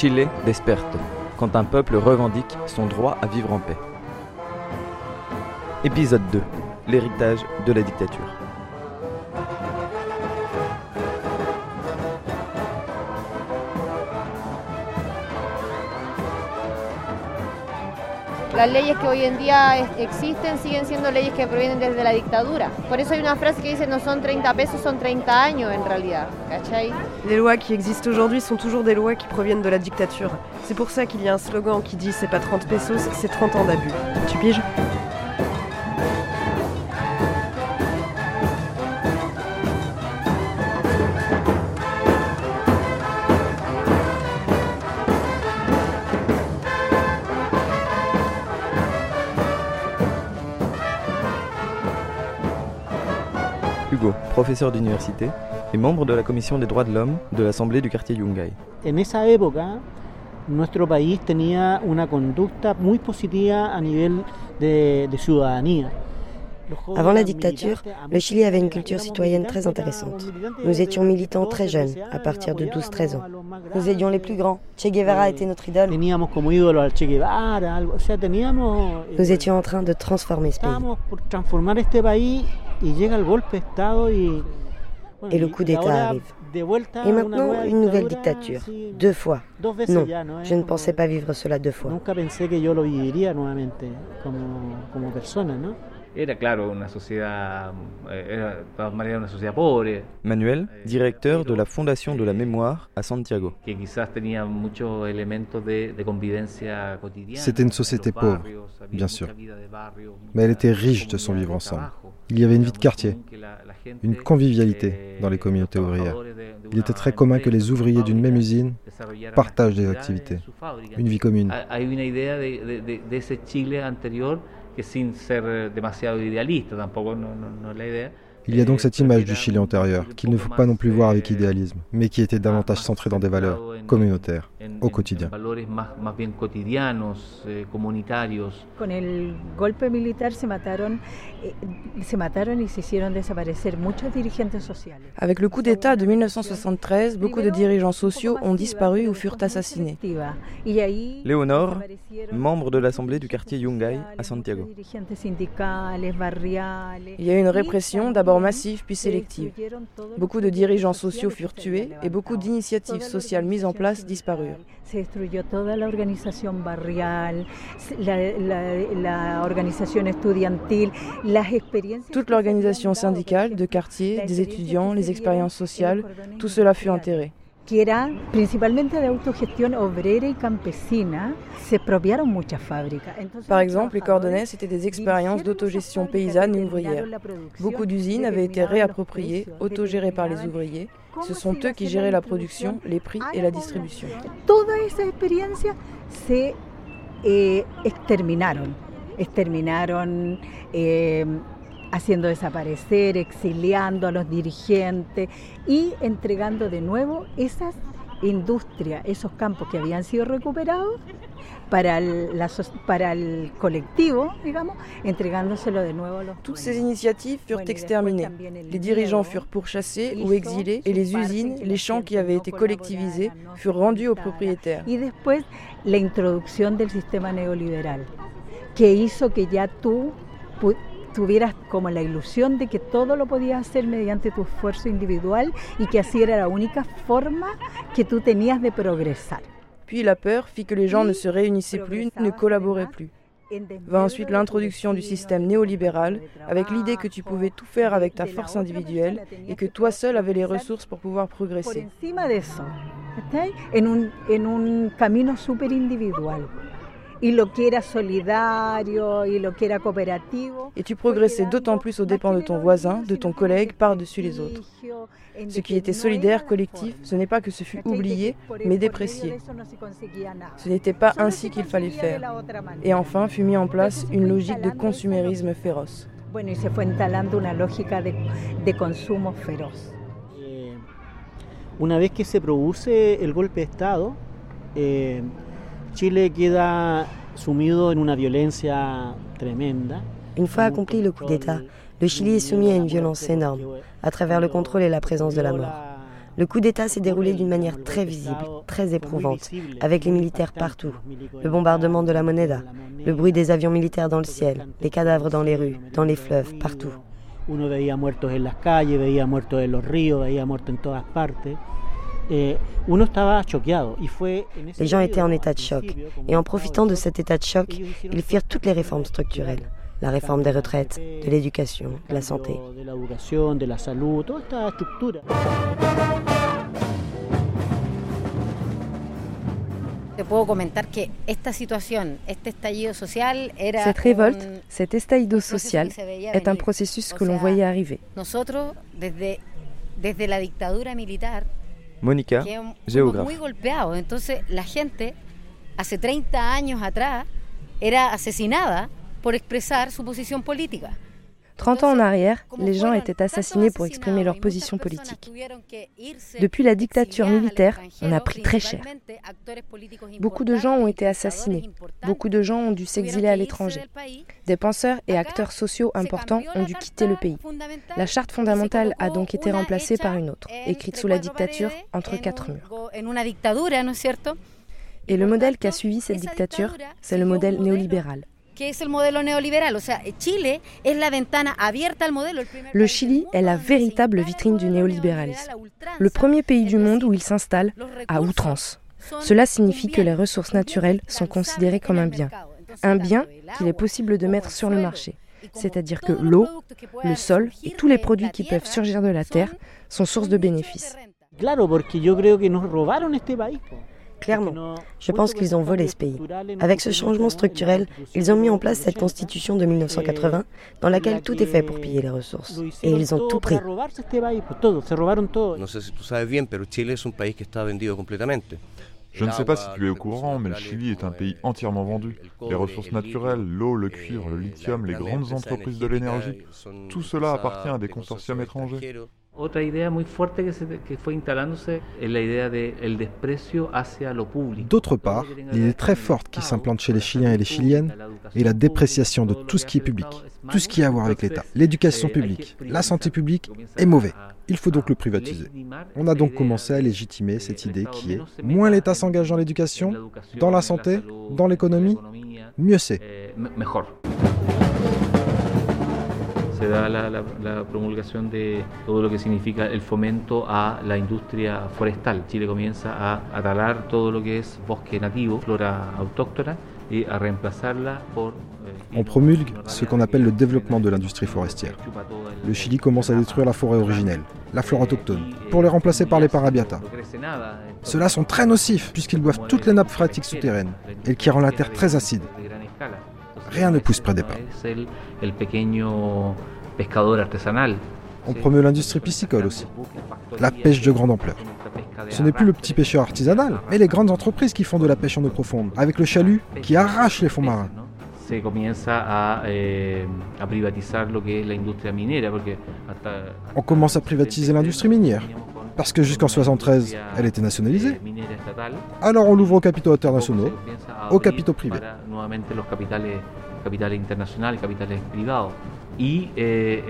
Chile desperto, quand un peuple revendique son droit à vivre en paix. Épisode 2. L'héritage de la dictature. Las leyes que hoy en día es- existen siguen siendo leyes que provienen desde la dictadura. Por eso hay una frase que dice no son 30 pesos, son 30 años en realidad. ¿Cachai? Les lois qui existent aujourd'hui sont toujours des lois qui proviennent de la dictature. C'est pour ça qu'il y a un slogan qui dit c'est pas 30 pesos, c'est 30 ans d'abus. Tu piges? Hugo, professeur d'université et membre de la commission des droits de l'homme de l'Assemblée du quartier Yungay. En esa época, nuestro país tenía una conducta muy positiva a nivel de, de ciudadanía. Avant la dictature, le Chili avait une culture citoyenne très intéressante. Nous étions militants 12, très jeunes, 13 à partir de 12-13 ans. Nous étions les plus grands. Che Guevara Eh, était notre idole. Eh, Nous étions en train de transformer ce pays. Et le coup d'État arrive. Et maintenant, une nouvelle dictature. Deux fois. Non, je ne pensais pas vivre cela deux fois. Eh, era de todas maneras una sociedad pobre, Manuel, directeur de la Fondation de la Mémoire à Santiago. que quizás tenía muchos elementos de, de convivencia cotidiana. C'était une société pauvre, bien sûr. Mais elle était riche de son vivre ensemble. Il y avait une vie de quartier, une convivialité eh, dans les communautés ouvrières. Il était très commun que les ouvriers d'une même usine partagent des activités, une vie commune. Hay- una idea de, de- de- de ese Chile anterior que sin ser demasiado idealista, tampoco no, no- no es la idea. Il y a donc eh, cette image du Chili antérieur, qu'il ne faut pas non plus voir avec eh, idéalisme, mais qui était davantage más centré dans des valeurs communautaires, au en- quotidien. en valores más, más bien cotidianos, comunitarios. Con el golpe militar se mataron, se mataron y se hicieron desaparecer muchos dirigentes sociales. Avec le coup d'État de 1973, beaucoup de dirigeants sociaux ont disparu ou furent assassinés. Léonore, membre de l'Assemblée du quartier Yungay à Santiago. Il y a eu une y répression, d'abord massive puis se sélective. Beaucoup de dirigeants sociales sociaux furent tués et beaucoup d'initiatives sociales mises en place sindical, Se destruyó toda la organización barrial, la, la- la organización estudiantil, las experiencias. Toute l'organisation syndicale, de quartier, des étudiants, les expériences sociales, tout cela fut enterré. Que era principalmente de autogestión obrera y campesina, se expropiaron muchas fábricas. Par exemple, les Cordonnais, c'était des expériences d'autogestion esas paysanne et ouvrière. Beaucoup d'usines avaient été réappropriées, autogérées par les ouvriers. Ce sont eux qui géraient la production, les prix et la distribution. Toda esa experiencia se eh, exterminaron, exterminaron eh, haciendo desaparecer, exiliando a los dirigentes y entregando de nuevo esas industrias, esos campos que habían sido recuperados para el, la para el colectivo, digamos, entregándoselo de nuevo a los Toutes ces initiatives furent exterminées. Les dirigeants furent pourchassés ou exilés et les usines, que les champs qui avaient été collectivisés furent rendus aux propriétaires. Y después la introducción del sistema neoliberal, que hizo que ya tú tuvieras como la ilusión de que todo lo podías hacer mediante tu esfuerzo individual y que así era la única forma que tú tenías de progresar. Puis la peur fit que les gens ne se réunissaient plus, ne collaboraient plus. Va ensuite l'introduction du système néolibéral, avec l'idée que tu pouvez tout faire avec ta force individuelle et que toi seul avais les ressources pour pouvoir progresser. en un, camino súper individual. Y lo que era solidario y lo que era cooperativo. Et tu progressais d'autant plus aux dépens de ton voisin, de ton collègue, par-dessus les autres. Ce qui était solidaire, collectif, ce n'est pas que ce fut oublié, mais déprécié. Ce n'était pas ainsi qu'il fallait faire. Et enfin fut mis en place une logique de consumérisme féroce. Bueno, y se fue instalando una lógica de, de consumo feroz. Eh, una vez que se produce el golpe de Estado, eh, Chile queda sumido en una violencia tremenda. Une fois accompli le coup d'État, le Chili est soumis à une violence énorme, à travers le contrôle et la présence de la mort. Le coup d'État s'est déroulé d'une manière très visible, très éprouvante, avec les militaires partout. Le bombardement de la Moneda, le bruit des avions militaires dans le ciel, les cadavres dans les rues, dans les fleuves, partout. Les gens étaient en état de choc. Et en profitant de cet état de choc, ils firent toutes les réformes structurelles. La réforme des retraites, de l'éducation, de la santé. Cette révolte, cet estallido social, est un processus que l'on voyait arriver. Géographe. muy golpeados. Entonces, la gente, hace 30 años atrás, era asesinada por expresar su posición política. 30 ans en arrière, les gens étaient assassinés pour exprimer leur position politique. Depuis la dictature militaire, on a pris très cher. Beaucoup de gens ont été assassinés. Beaucoup de gens ont dû s'exiler à l'étranger. Des penseurs et acteurs sociaux importants ont dû quitter le pays. La charte fondamentale a donc été remplacée par une autre, écrite sous la dictature entre quatre murs. Et le modèle qu'a suivi cette dictature, c'est le modèle néolibéral. Que es el modelo neoliberal. O sea, Chile es la ventana abierta al modelo. El primer Le Chili est la véritable vitrine du néolibéralisme. Le premier pays du monde où il s'installe à outrance. Cela signifie que les ressources naturelles sont considérées comme un bien. Un bien qu'il est possible de mettre sur le marché. C'est-à-dire que l'eau, le sol et tous les produits qui peuvent surgir de la terre sont source de bénéfices. Claro, porque yo creo que nos robaron este país. Clairement, je pense qu'ils ont volé ce pays. Avec ce changement structurel, ils ont mis en place cette constitution de 1980 dans laquelle tout est fait pour piller les ressources. Et ils ont tout pris. Je ne sais pas si tu es au courant, mais le Chili est un pays entièrement vendu. Les ressources naturelles, l'eau, le cuivre, le lithium, les grandes entreprises de l'énergie, tout cela appartient à des consortiums étrangers. Otra idea muy fuerte que, se, que fue instalándose es la idea del desprecio hacia lo público. D'autre part, l'idée très forte qui s'implante chez les Chiliens et les Chiliennes est la dépréciation de tout ce qui est public, tout ce qui a à voir avec l'État. L'éducation publique, la santé publique est mauvais. Il faut donc le privatiser. On a donc commencé à légitimer cette idée qui est moins l'État s'engage dans l'éducation, dans la santé, dans l'économie, mieux c'est. Mejor. se da la, la, la, promulgación de todo lo que significa el fomento a la industria forestal. Chile comienza a, a talar todo lo que es bosque nativo, flora autóctona, y a reemplazarla por... Eh, On promulgue ce qu'on appelle le développement de l'industrie forestière. Le Chili commence à détruire la forêt originelle, la flore autochtone, pour les remplacer par les parabiata. Ceux-là sont très nocifs puisqu'ils boivent toutes les nappes phréatiques souterraines et qui rend la terre très acide. Rien ne pousse près des pins. On promeut l'industrie piscicole aussi. La pêche de grande ampleur. Ce n'est plus le petit pêcheur artisanal, mais les grandes entreprises qui font de la pêche en eau profonde, avec le chalut qui arrache les fonds marins. eh, On commence à privatiser l'industrie minière, parce que jusqu'en 73, elle était nationalisée. Alors on l'ouvre aux capitaux internationaux, aux capitaux privés. Eh,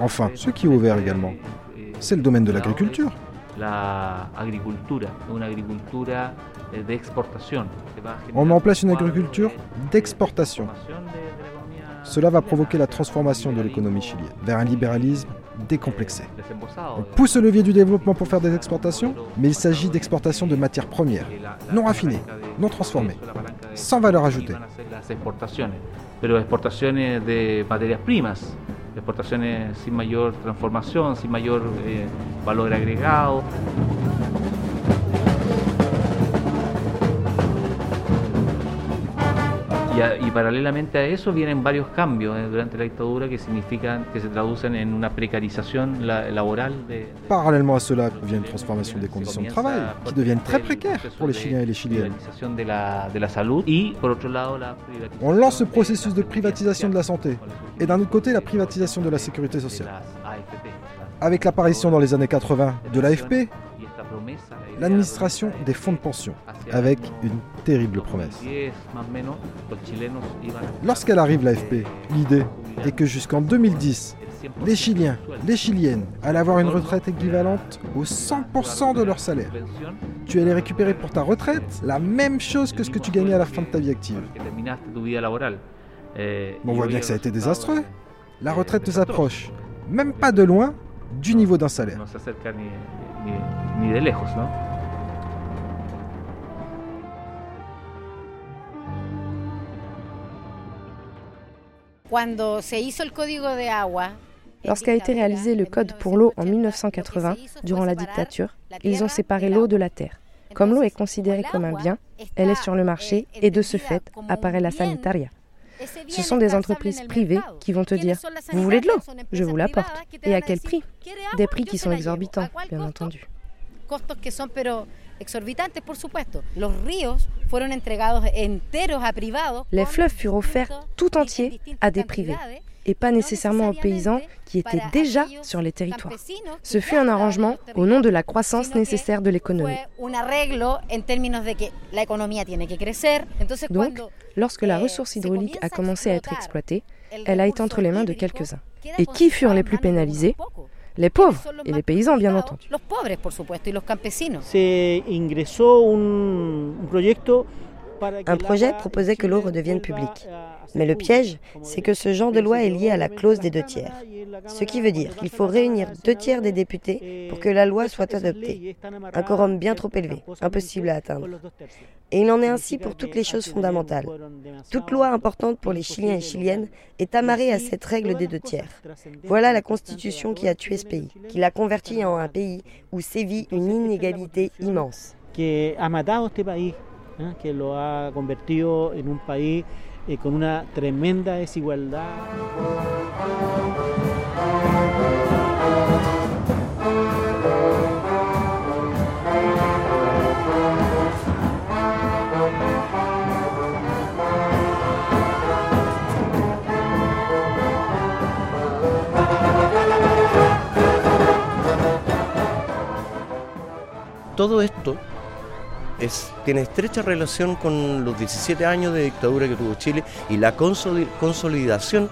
Enfin, ce qui est ouvert également, c'est le domaine de l'agriculture. Exportación. On met en place une agriculture d'exportation. Cela va provoquer la transformation de l'économie chilienne vers un libéralisme décomplexé. On pousse le levier du développement pour faire des exportations, mais il s'agit d'exportation de matières premières, non raffinées, non transformées, sans valeur ajoutée. Pero exportaciones de materias primas, exportaciones sin mayor transformación, sin mayor eh, valor agregado. Y, a, y, paralelamente a eso vienen varios cambios eh, durante la dictadura que significan que se traducen en una precarización la, laboral. De, de Parallèlement à cela vient une transformation des conditions de travail qui deviennent très précaires pour les Chiliens et les Chiliennes. De la, de la salud y por otro lado la On lance ce processus de privatisation de la santé et d'un autre côté la privatisation de la sécurité sociale. Avec l'apparition dans les années 80 de l'AFP, l'administration des fonds de pension, avec une terrible promesse. Lorsqu'elle arrive l'AFP, l'idée est que jusqu'en 2010, les Chiliens, les Chiliennes allaient avoir une retraite équivalente au 100% de leur salaire. Tu allais récupérer pour ta retraite la même chose que ce que tu gagnais à la fin de ta vie active. on voit bien que ça a été désastreux. La retraite nous approche, même pas de loin, du niveau d'un salaire. Lorsqu'a été réalisé le Code pour l'eau en 1980, durant la dictature, ils ont séparé l'eau de la terre. Comme l'eau est considérée comme un bien, elle est sur le marché et de ce fait apparaît la sanitaria. Ce sont des entreprises privées qui vont te dire Vous voulez de l'eau Je vous l'apporte. Et à quel prix Des prix qui sont exorbitants, bien entendu. Les fleuves furent offerts tout entiers à des privés et pas nécessairement aux paysans qui étaient déjà sur les territoires. Ce fut un arrangement au nom de la croissance nécessaire de l'économie. Donc, lorsque la ressource hydraulique a commencé à être exploitée, elle a été entre les mains de quelques-uns. Et qui furent les plus pénalisés? les pauvres et les paysans, bien entendu. Un projet proposait que l'eau redevienne publique. Mais le piège, c'est que ce genre de loi est lié à la clause des deux tiers. Ce qui veut dire qu'il faut réunir deux tiers des députés pour que la loi soit adoptée. Un quorum bien trop élevé, impossible à atteindre. Et il en est ainsi pour toutes les choses fondamentales. Toute loi importante pour les Chiliens et Chiliennes est amarrée à cette règle des deux tiers. Voilà la constitution qui a tué ce pays, qui l'a converti en un pays où sévit une inégalité immense. ¿Eh? que lo ha convertido en un país eh, con una tremenda desigualdad. Todo esto es, tiene estrecha relación con los 17 años de dictadura que tuvo Chile y la consolidación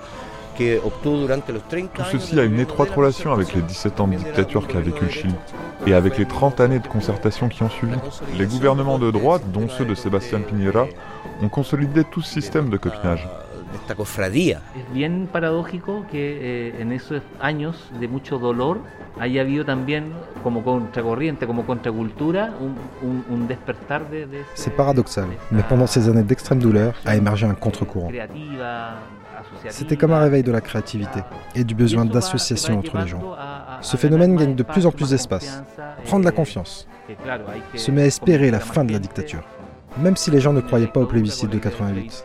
que obtuvo durante los 30 Tout ceci a une étroite relation avec les 17 ans de dictature qu'a vécu le Chili et avec les 30 années de concertation qui ont suivi. Les gouvernements de droite, dont ceux de Sebastián Piñera, ont consolidé tout ce système de copinage. Esta cofradía. Es bien paradójico que eh, en esos años de mucho dolor haya habido también como contracorriente, como contracultura, un, un, un despertar de... de C'est paradoxal, mais pendant ces années d'extrême douleur a émergé un contre-courant. C'était comme un réveil de la créativité et du besoin d'association entre les gens. Ce phénomène gagne de plus en plus d'espace, prend de la confiance, se met à espérer la fin de la dictature, même si les gens ne croyaient pas au plébiscite de 88.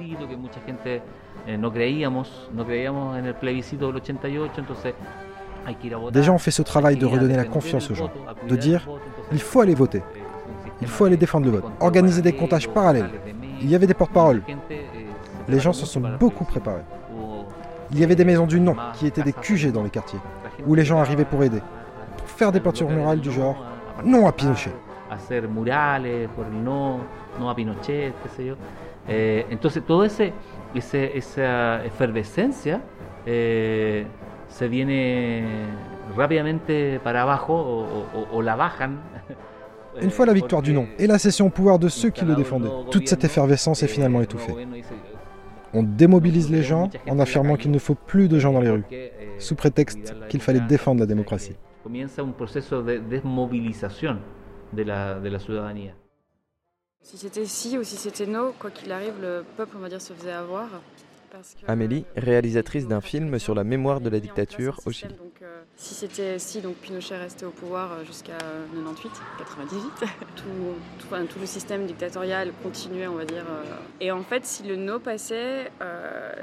Eh, no creíamos, no creíamos en el plebiscito del 88, entonces Des gens ont fait ce travail de redonner la confiance aux gens, de dire il faut aller voter, il faut aller défendre le vote, organiser des comptages parallèles. Il y avait des porte-paroles. Les gens se sont beaucoup préparés. Il y avait des maisons du non qui étaient des QG dans les quartiers, où les gens arrivaient pour aider, pour faire des peintures murales du genre non à Pinochet. Hacer murales por el no, no a Pinochet, qué sé yo. Eh, entonces todo ese ese, esa efervescencia eh, se viene rápidamente para abajo o, o, o la bajan. Une fois la victoire du non et la cession au pouvoir de ceux qui le défendaient, toute cette effervescence est finalement étouffée. On démobilise les gens en affirmant qu'il ne faut plus de gens dans les rues, sous prétexte qu'il fallait défendre la démocratie. De la, de la ciudadanía. Si c'était si ou si c'était no, quoi qu'il arrive, le peuple, on va dire, se faisait avoir. Amélie, réalisatrice d'un film sur la mémoire de la dictature au Chili. Euh, si c'était si, donc Pinochet restait au pouvoir euh, jusqu'à 98, 98, tout, tout, le système dictatorial continuait, on va dire. Euh. et en fait, si le no passait,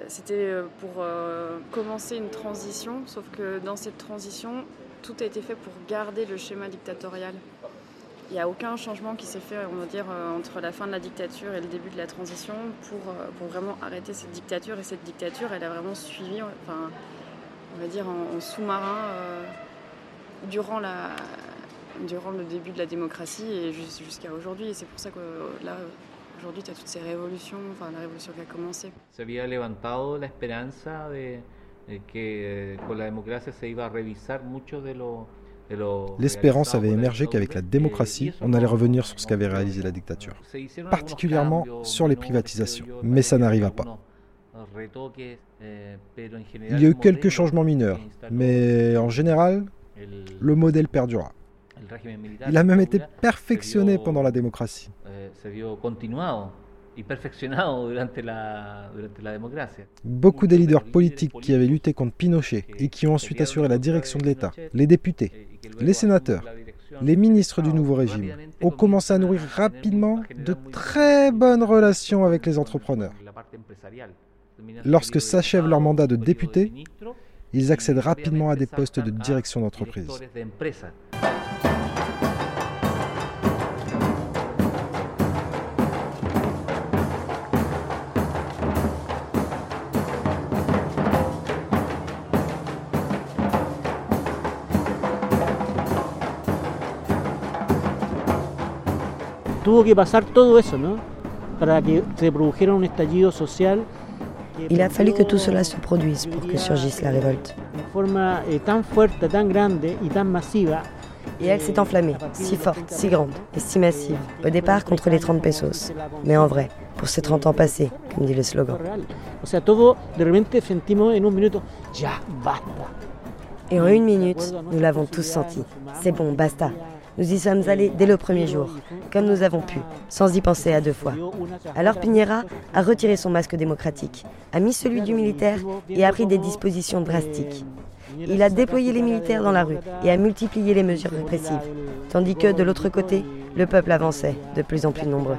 c'était pour commencer une transition, sauf que dans cette transition, tout a été fait pour garder le schéma dictatorial. Il n'y a aucun changement qui s'est fait, on va dire, euh, entre la fin de la dictature et le début de la transition pour, euh, pour vraiment arrêter cette dictature. Et cette dictature, elle a vraiment suivi, enfin, on va dire, en, sous-marin euh, durant, la, durant le début de la démocratie et jusqu'à aujourd'hui. Et c'est pour ça que là, aujourd'hui, tu as toutes ces révolutions, enfin, la révolution qui a commencé. Se había levantado la esperanza de, L'espérance avait émergé qu'avec la démocratie, on allait revenir sur ce qu'avait réalisé la dictature, particulièrement sur les privatisations. Mais ça n'arriva pas. Il y a eu quelques changements mineurs, mais en général, le modèle perdura. Il a même été perfectionné pendant la démocratie. Beaucoup des leaders politiques qui avaient lutté contre Pinochet et qui ont ensuite assuré la direction de l'État, les députés, les sénateurs, les ministres du nouveau régime, ont commencé à nourrir rapidement de très bonnes relations avec les entrepreneurs. Lorsque s'achève leur mandat de député, ils accèdent rapidement à des postes de direction d'entreprise. Tuvo que pasar todo eso, ¿no? Para que se produjera un estallido social. Il a fallu que tout cela se produise pour que surgisse la révolte. Eh. Et elle s'est enflammée, si forte, si grande et si massive, au départ contre les 30 pesos, mais en vrai, pour ces 30 ans passés, comme dit le slogan. Et en une minute, nous l'avons tous senti. C'est bon, basta. Nous y sommes allés dès le premier jour, comme nous avons pu, sans y penser à deux fois. Alors Piñera a retiré son masque démocratique, a mis celui du militaire et a pris des dispositions drastiques. Il a déployé les militaires dans la rue et a multiplié les mesures répressives, tandis que de l'autre côté, le peuple avançait, de plus en plus nombreux.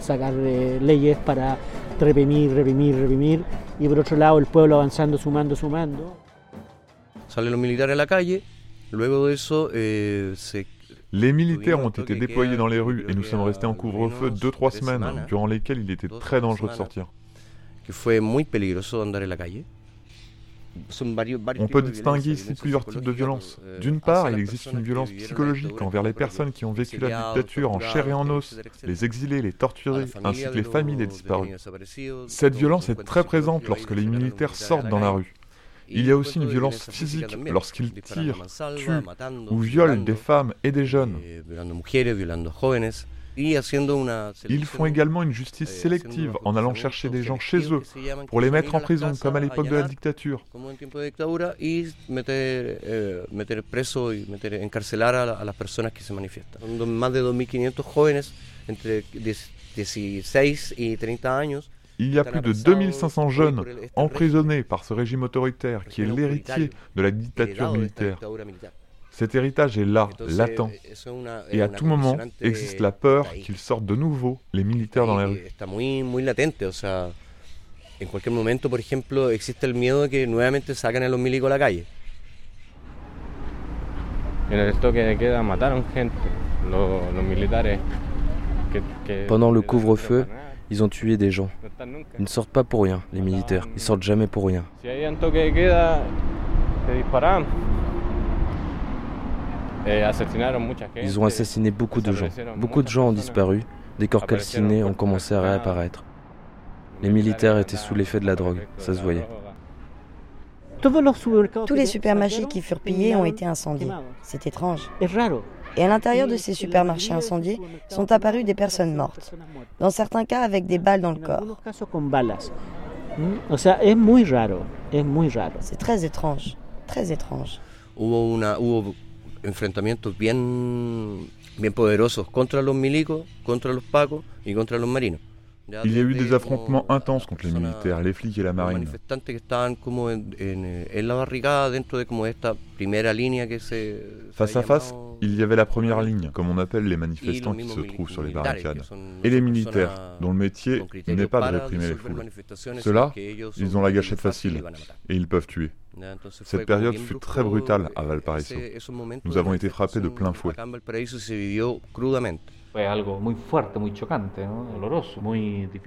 sacar leyes para reprimir, reprimir, reprimir, y por otro lado el pueblo avanzando, sumando, sumando. Salen los militares a la calle, luego de eso eh, se Les militaires ont été déployés dans les rues et nous sommes restés en couvre-feu 2-3 semaines, durant lesquelles il était très dangereux de sortir. On peut distinguer ici plusieurs types de violences. D'une part, il existe une violence psychologique envers les personnes qui ont vécu la dictature en chair et en os, les exilés, les torturés, ainsi que les familles des disparus. Cette violence est très présente lorsque les militaires sortent dans la rue. Il y a aussi une violence physique lorsqu'ils tirent, tuent ou violent des femmes et des jeunes. Ils font également une justice sélective en allant chercher des gens chez eux pour les mettre en prison, comme à l'époque de la dictature. Il y a plus de 2500 jeunes emprisonnés par ce régime autoritaire qui est l'héritier de la dictature militaire. Cet héritage est là, latent, et à tout moment existe la peur qu'ils sortent de nouveau les militaires dans les rues. En cualquier momento, por ejemplo, existe el miedo de que nuevamente saquen a los milicos a la calle. En el toque de queda mataron gente, los, los militares. Que, que Pendant le couvre-feu, ils ont tué des gens. Ils ne sortent pas pour rien, les militaires. Ils sortent jamais pour rien. Eh. Ils ont assassiné beaucoup de gens. Beaucoup de gens ont disparu. Des corps calcinés ont commencé à réapparaître. Les militaires étaient sous l'effet de la drogue, ça se voyait. Tous les supermarchés qui furent pillés ont été incendiés. C'est étrange. Et à l'intérieur de ces supermarchés incendiés sont apparues des personnes mortes, dans certains cas avec des balles dans le corps. C'est très étrange, très étrange. Bien, bien poderosos contra los milicos, contra los pacos y contra los marinos. Il y a eu des affrontements intenses contre les militaires, les flics et la marine. Face à face, il y avait la première ligne, comme on appelle les manifestants qui se trouvent sur les barricades, et les militaires, dont le métier n'est pas de réprimer les foules. Ceux-là, ils ont la gâchette facile, et ils peuvent tuer. Cette période fut très brutale à Valparaiso. Nous avons été frappés de plein fouet.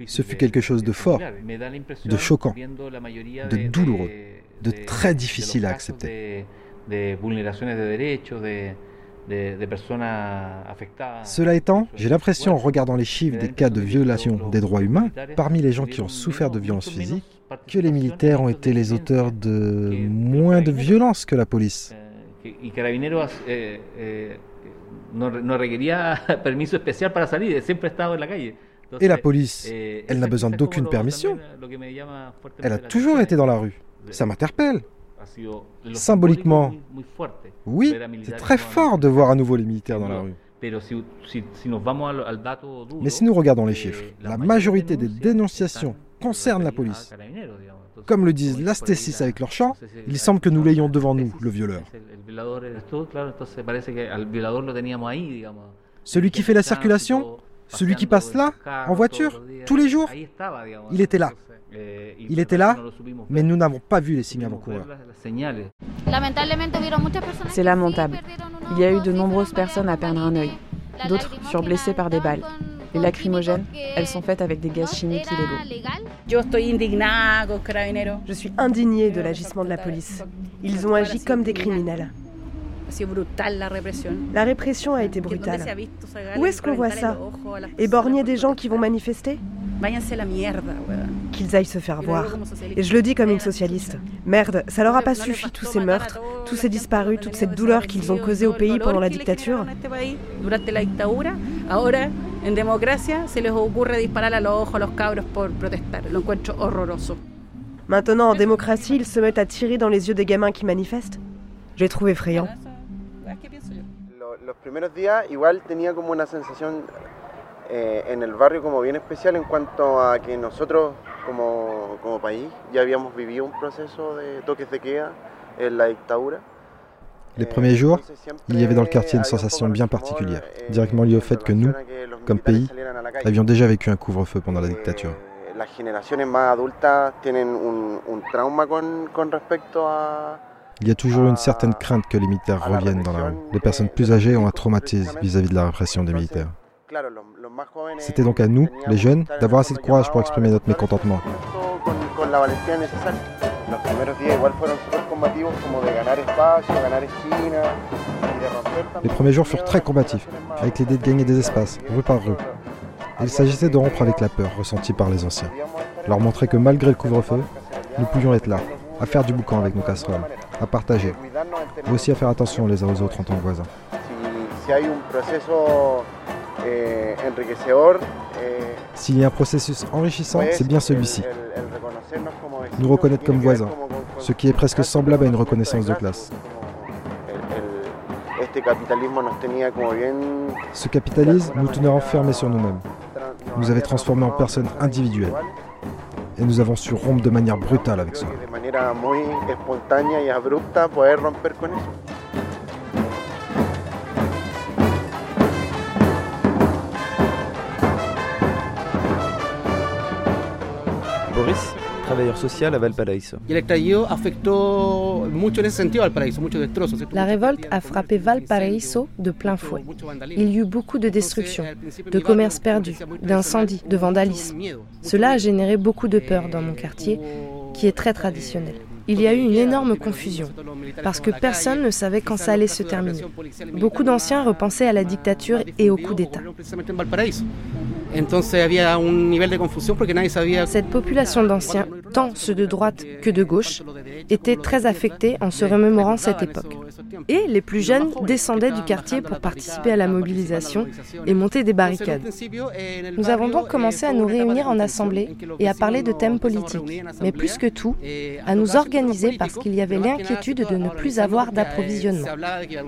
Ce fut quelque chose de fort, de choquant, de douloureux, de très difficile à accepter. Cela étant, j'ai l'impression en regardant les chiffres des cas de violation des droits humains parmi les gens qui ont souffert de violences physiques que les militaires ont été les auteurs de moins de violences que la police. Et la police, elle n'a besoin d'aucune permission? Elle a toujours été dans la rue. Ça m'interpelle. Symboliquement, oui, c'est très fort de voir à nouveau les militaires dans la rue. Mais si nous regardons les chiffres, la majorité des dénonciations concernent la police. Comme le disent l'Astésis avec leur chant, il semble que nous l'ayons devant nous, le violeur. Celui qui fait la circulation, celui qui passe là, en voiture, tous les jours, il était là. Il était là, mais nous n'avons pas vu les signes avant-coureurs. C'est lamentable. Il y a eu de nombreuses personnes à perdre un œil. D'autres furent blessées par des balles. Les lacrymogènes, elles sont faites avec des gaz chimiques illégaux. Je suis indignée de l'agissement de la police. Ils ont agi comme des criminels. La répression a été brutale. Où est-ce qu'on voit ça? Éborgner des gens qui vont manifester? Qu'ils aillent se faire voir. Et je le dis comme une socialiste. Merde, ça leur a pas suffi tous ces meurtres, tous ces disparus, toute cette douleur qu'ils ont causée au pays pendant la dictature Maintenant, en démocratie, ils se mettent à tirer dans les yeux des gamins qui manifestent. Je les trouve effrayants. Los primeros días igual tenía como una sensación eh, en el barrio como bien especial en cuanto a que nosotros como, como país ya habíamos vivido un proceso de toques de queda en la dictadura. Les premiers jours, il y avait dans le quartier une sensation bien particulière, directement liée au fait que nous, comme pays, avions déjà vécu un couvre-feu pendant la dictature. Il y a toujours une certaine crainte que les militaires reviennent dans la rue. Les personnes plus âgées ont un traumatisme vis-à-vis de la répression des militaires. C'était donc à nous, les jeunes, d'avoir assez de courage pour exprimer notre mécontentement. Les premiers jours furent très combatifs, avec l'idée de gagner des espaces, rue par rue. Il s'agissait de rompre avec la peur ressentie par les anciens, leur montrer que malgré le couvre-feu, nous pouvions être là, à faire du boucan avec nos casseroles, à partager, mais aussi à faire attention les uns aux autres en tant que voisins. S'il y a un processus enrichissant, c'est bien celui-ci. Nous reconnaître comme voisins, ce qui est presque semblable à une reconnaissance de classe. Ce capitalisme nous tenait enfermés sur nous-mêmes, nous avait transformés en personnes individuelles, et nous avons su rompre de manière brutale avec cela. Travailleur social à Valparaiso. La révolte a frappé Valparaiso de plein fouet. Il y eut beaucoup de destruction, de commerces perdus, d'incendies, de vandalisme. Cela a généré beaucoup de peur dans mon quartier, qui est très traditionnel. Il y a eu une énorme confusion, parce que personne ne savait quand ça allait se terminer. Beaucoup d'anciens repensaient à la dictature et au coup d'État. Cette population d'anciens, tant ceux de droite que de gauche, était très affectée en se remémorant cette époque. Et les plus jeunes descendaient du quartier pour participer à la mobilisation et monter des barricades. Nous avons donc commencé à nous réunir en assemblée et à parler de thèmes politiques, mais plus que tout, à nous organiser parce qu'il y avait l'inquiétude de ne plus avoir d'approvisionnement,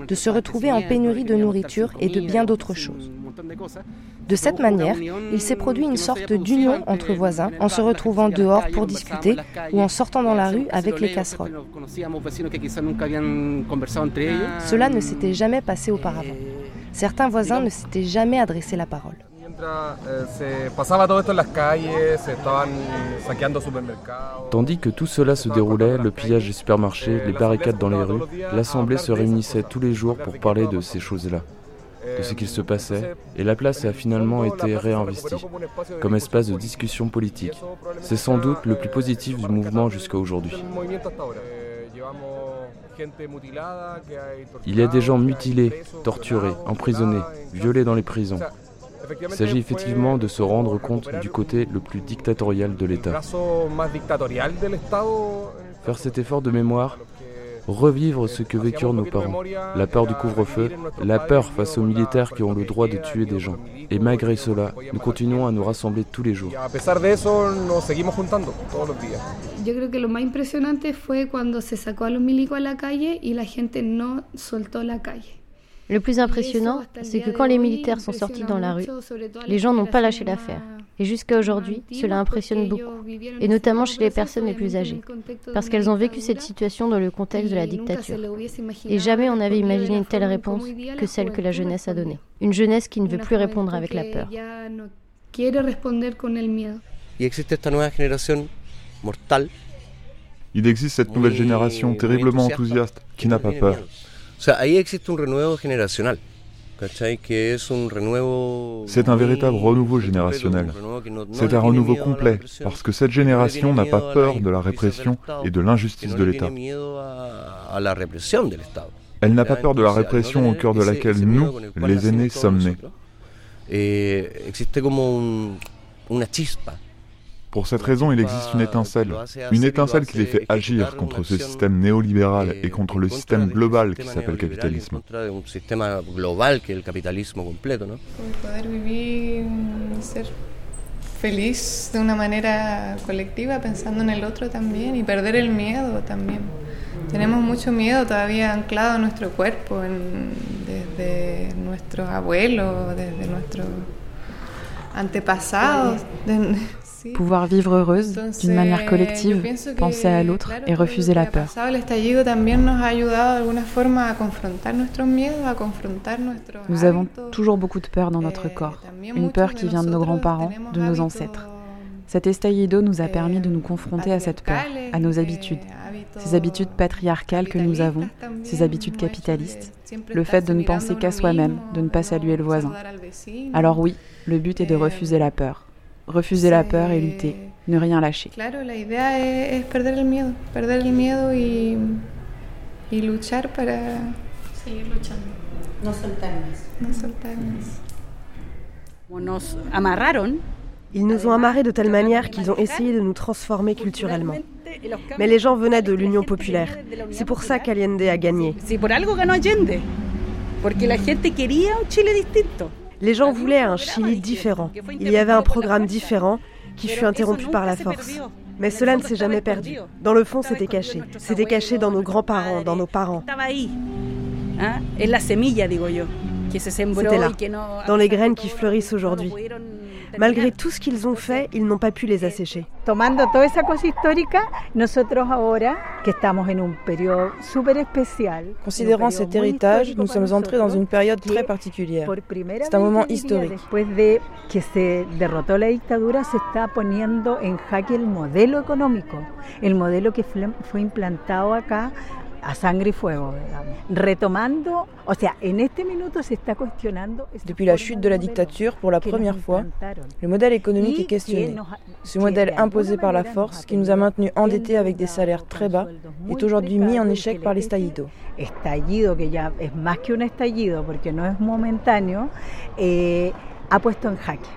de se retrouver en pénurie de nourriture et de bien d'autres choses. De cette manière, il s'est produit une sorte d'union entre voisins en se retrouvant dehors pour discuter ou en sortant dans la rue avec les casseroles. Cela ne s'était jamais passé auparavant. Certains voisins ne s'étaient jamais adressé la parole. Tandis que tout cela se déroulait, le pillage des supermarchés, les barricades dans les rues, l'Assemblée se réunissait tous les jours pour parler de ces choses-là de ce qu'il se passait, et la place a finalement été réinvestie comme espace de discussion politique. C'est sans doute le plus positif du mouvement jusqu'à aujourd'hui. Il y a des gens mutilés, torturés, emprisonnés, violés dans les prisons. Il s'agit effectivement de se rendre compte du côté le plus dictatorial de l'État. Faire cet effort de mémoire, revivre ce que vécurent nos parents, la peur du couvre-feu, la peur face aux militaires qui ont le droit de tuer des gens. Et malgré cela, nous continuons à nous rassembler tous les jours. Yo creo que lo más impresionante fue cuando se sacó a los milicos a la calle y la gente no soltó la calle. Le plus impressionnant, c'est que quand les militaires sont sortis dans la rue, les gens n'ont pas lâché l'affaire. Et jusqu'à aujourd'hui, cela impressionne beaucoup, et notamment chez les personnes les plus âgées, parce qu'elles ont vécu cette situation dans le contexte de la dictature. Et jamais on n'avait imaginé une telle réponse que celle que la jeunesse a donnée. Une jeunesse qui ne veut plus répondre avec la peur. Il existe cette nouvelle génération terriblement enthousiaste qui n'a pas peur. C'est un véritable renouveau générationnel. C'est un renouveau complet, parce que cette génération n'a pas peur de la répression et de l'injustice de l'État. Elle n'a pas peur de la répression au cœur de laquelle nous, les aînés, sommes nés. Pour cette raison, il existe une étincelle, une étincelle qui les fait agir contre ce système néolibéral et contre le système global qui s'appelle capitalisme. feliz de una manera colectiva, pensando en el otro también y perder el miedo también. Tenemos mucho miedo todavía anclado en nuestro cuerpo, en, desde nuestros abuelos, desde nuestros antepasados. De, pouvoir vivre heureuse d'une manière collective, penser à l'autre et refuser la peur. Nous avons toujours beaucoup de peur dans notre corps, une peur qui vient de nos grands-parents, de nos ancêtres. Cet estallido nous a permis de nous confronter à cette peur, à nos habitudes, ces habitudes patriarcales que nous avons, ces habitudes capitalistes, le fait de ne penser qu'à soi-même, de ne pas saluer le voisin. Alors oui, le but est de refuser la peur refuser la peur et lutter, ne rien lâcher. Ils nous ont amarrés de telle manière qu'ils ont essayé de nous transformer culturellement. Mais les gens venaient de l'Union populaire. C'est pour ça qu'Allende a gagné. C'est por algo ganó Allende. Porque la gente quería un Chile distinto. Les gens voulaient un Chili différent. Il y avait un programme différent qui fut interrompu par la force. Mais cela ne s'est jamais perdu. Dans le fond, c'était caché. C'était caché dans nos grands-parents, dans nos parents. C'était là, dans les graines qui fleurissent aujourd'hui. Malgré tout ce qu'ils ont fait, ils n'ont pas pu les assécher. Tomando toda esa cosa histórica, nosotros ahora que estamos en un periodo súper especial. Considérant cet héritage, nous sommes entrés dans une période très particulière. C'est un moment historique. Después de que se derrotó la dictadura, se está poniendo en jaque el modelo económico, el modelo que fue implantado acá a sangre y fuego, retomando, o sea, en este minuto se está cuestionando. Depuis la chute de la dictature, pour la première fois, le modèle économique est questionné. Ce modèle imposé par la force, qui nous a maintenus endettés avec des salaires très bas, est aujourd'hui mis en échec par l'estallido. Estallido, que ya es más que un estallido, porque no es momentáneo, eh, ha puesto en jaque.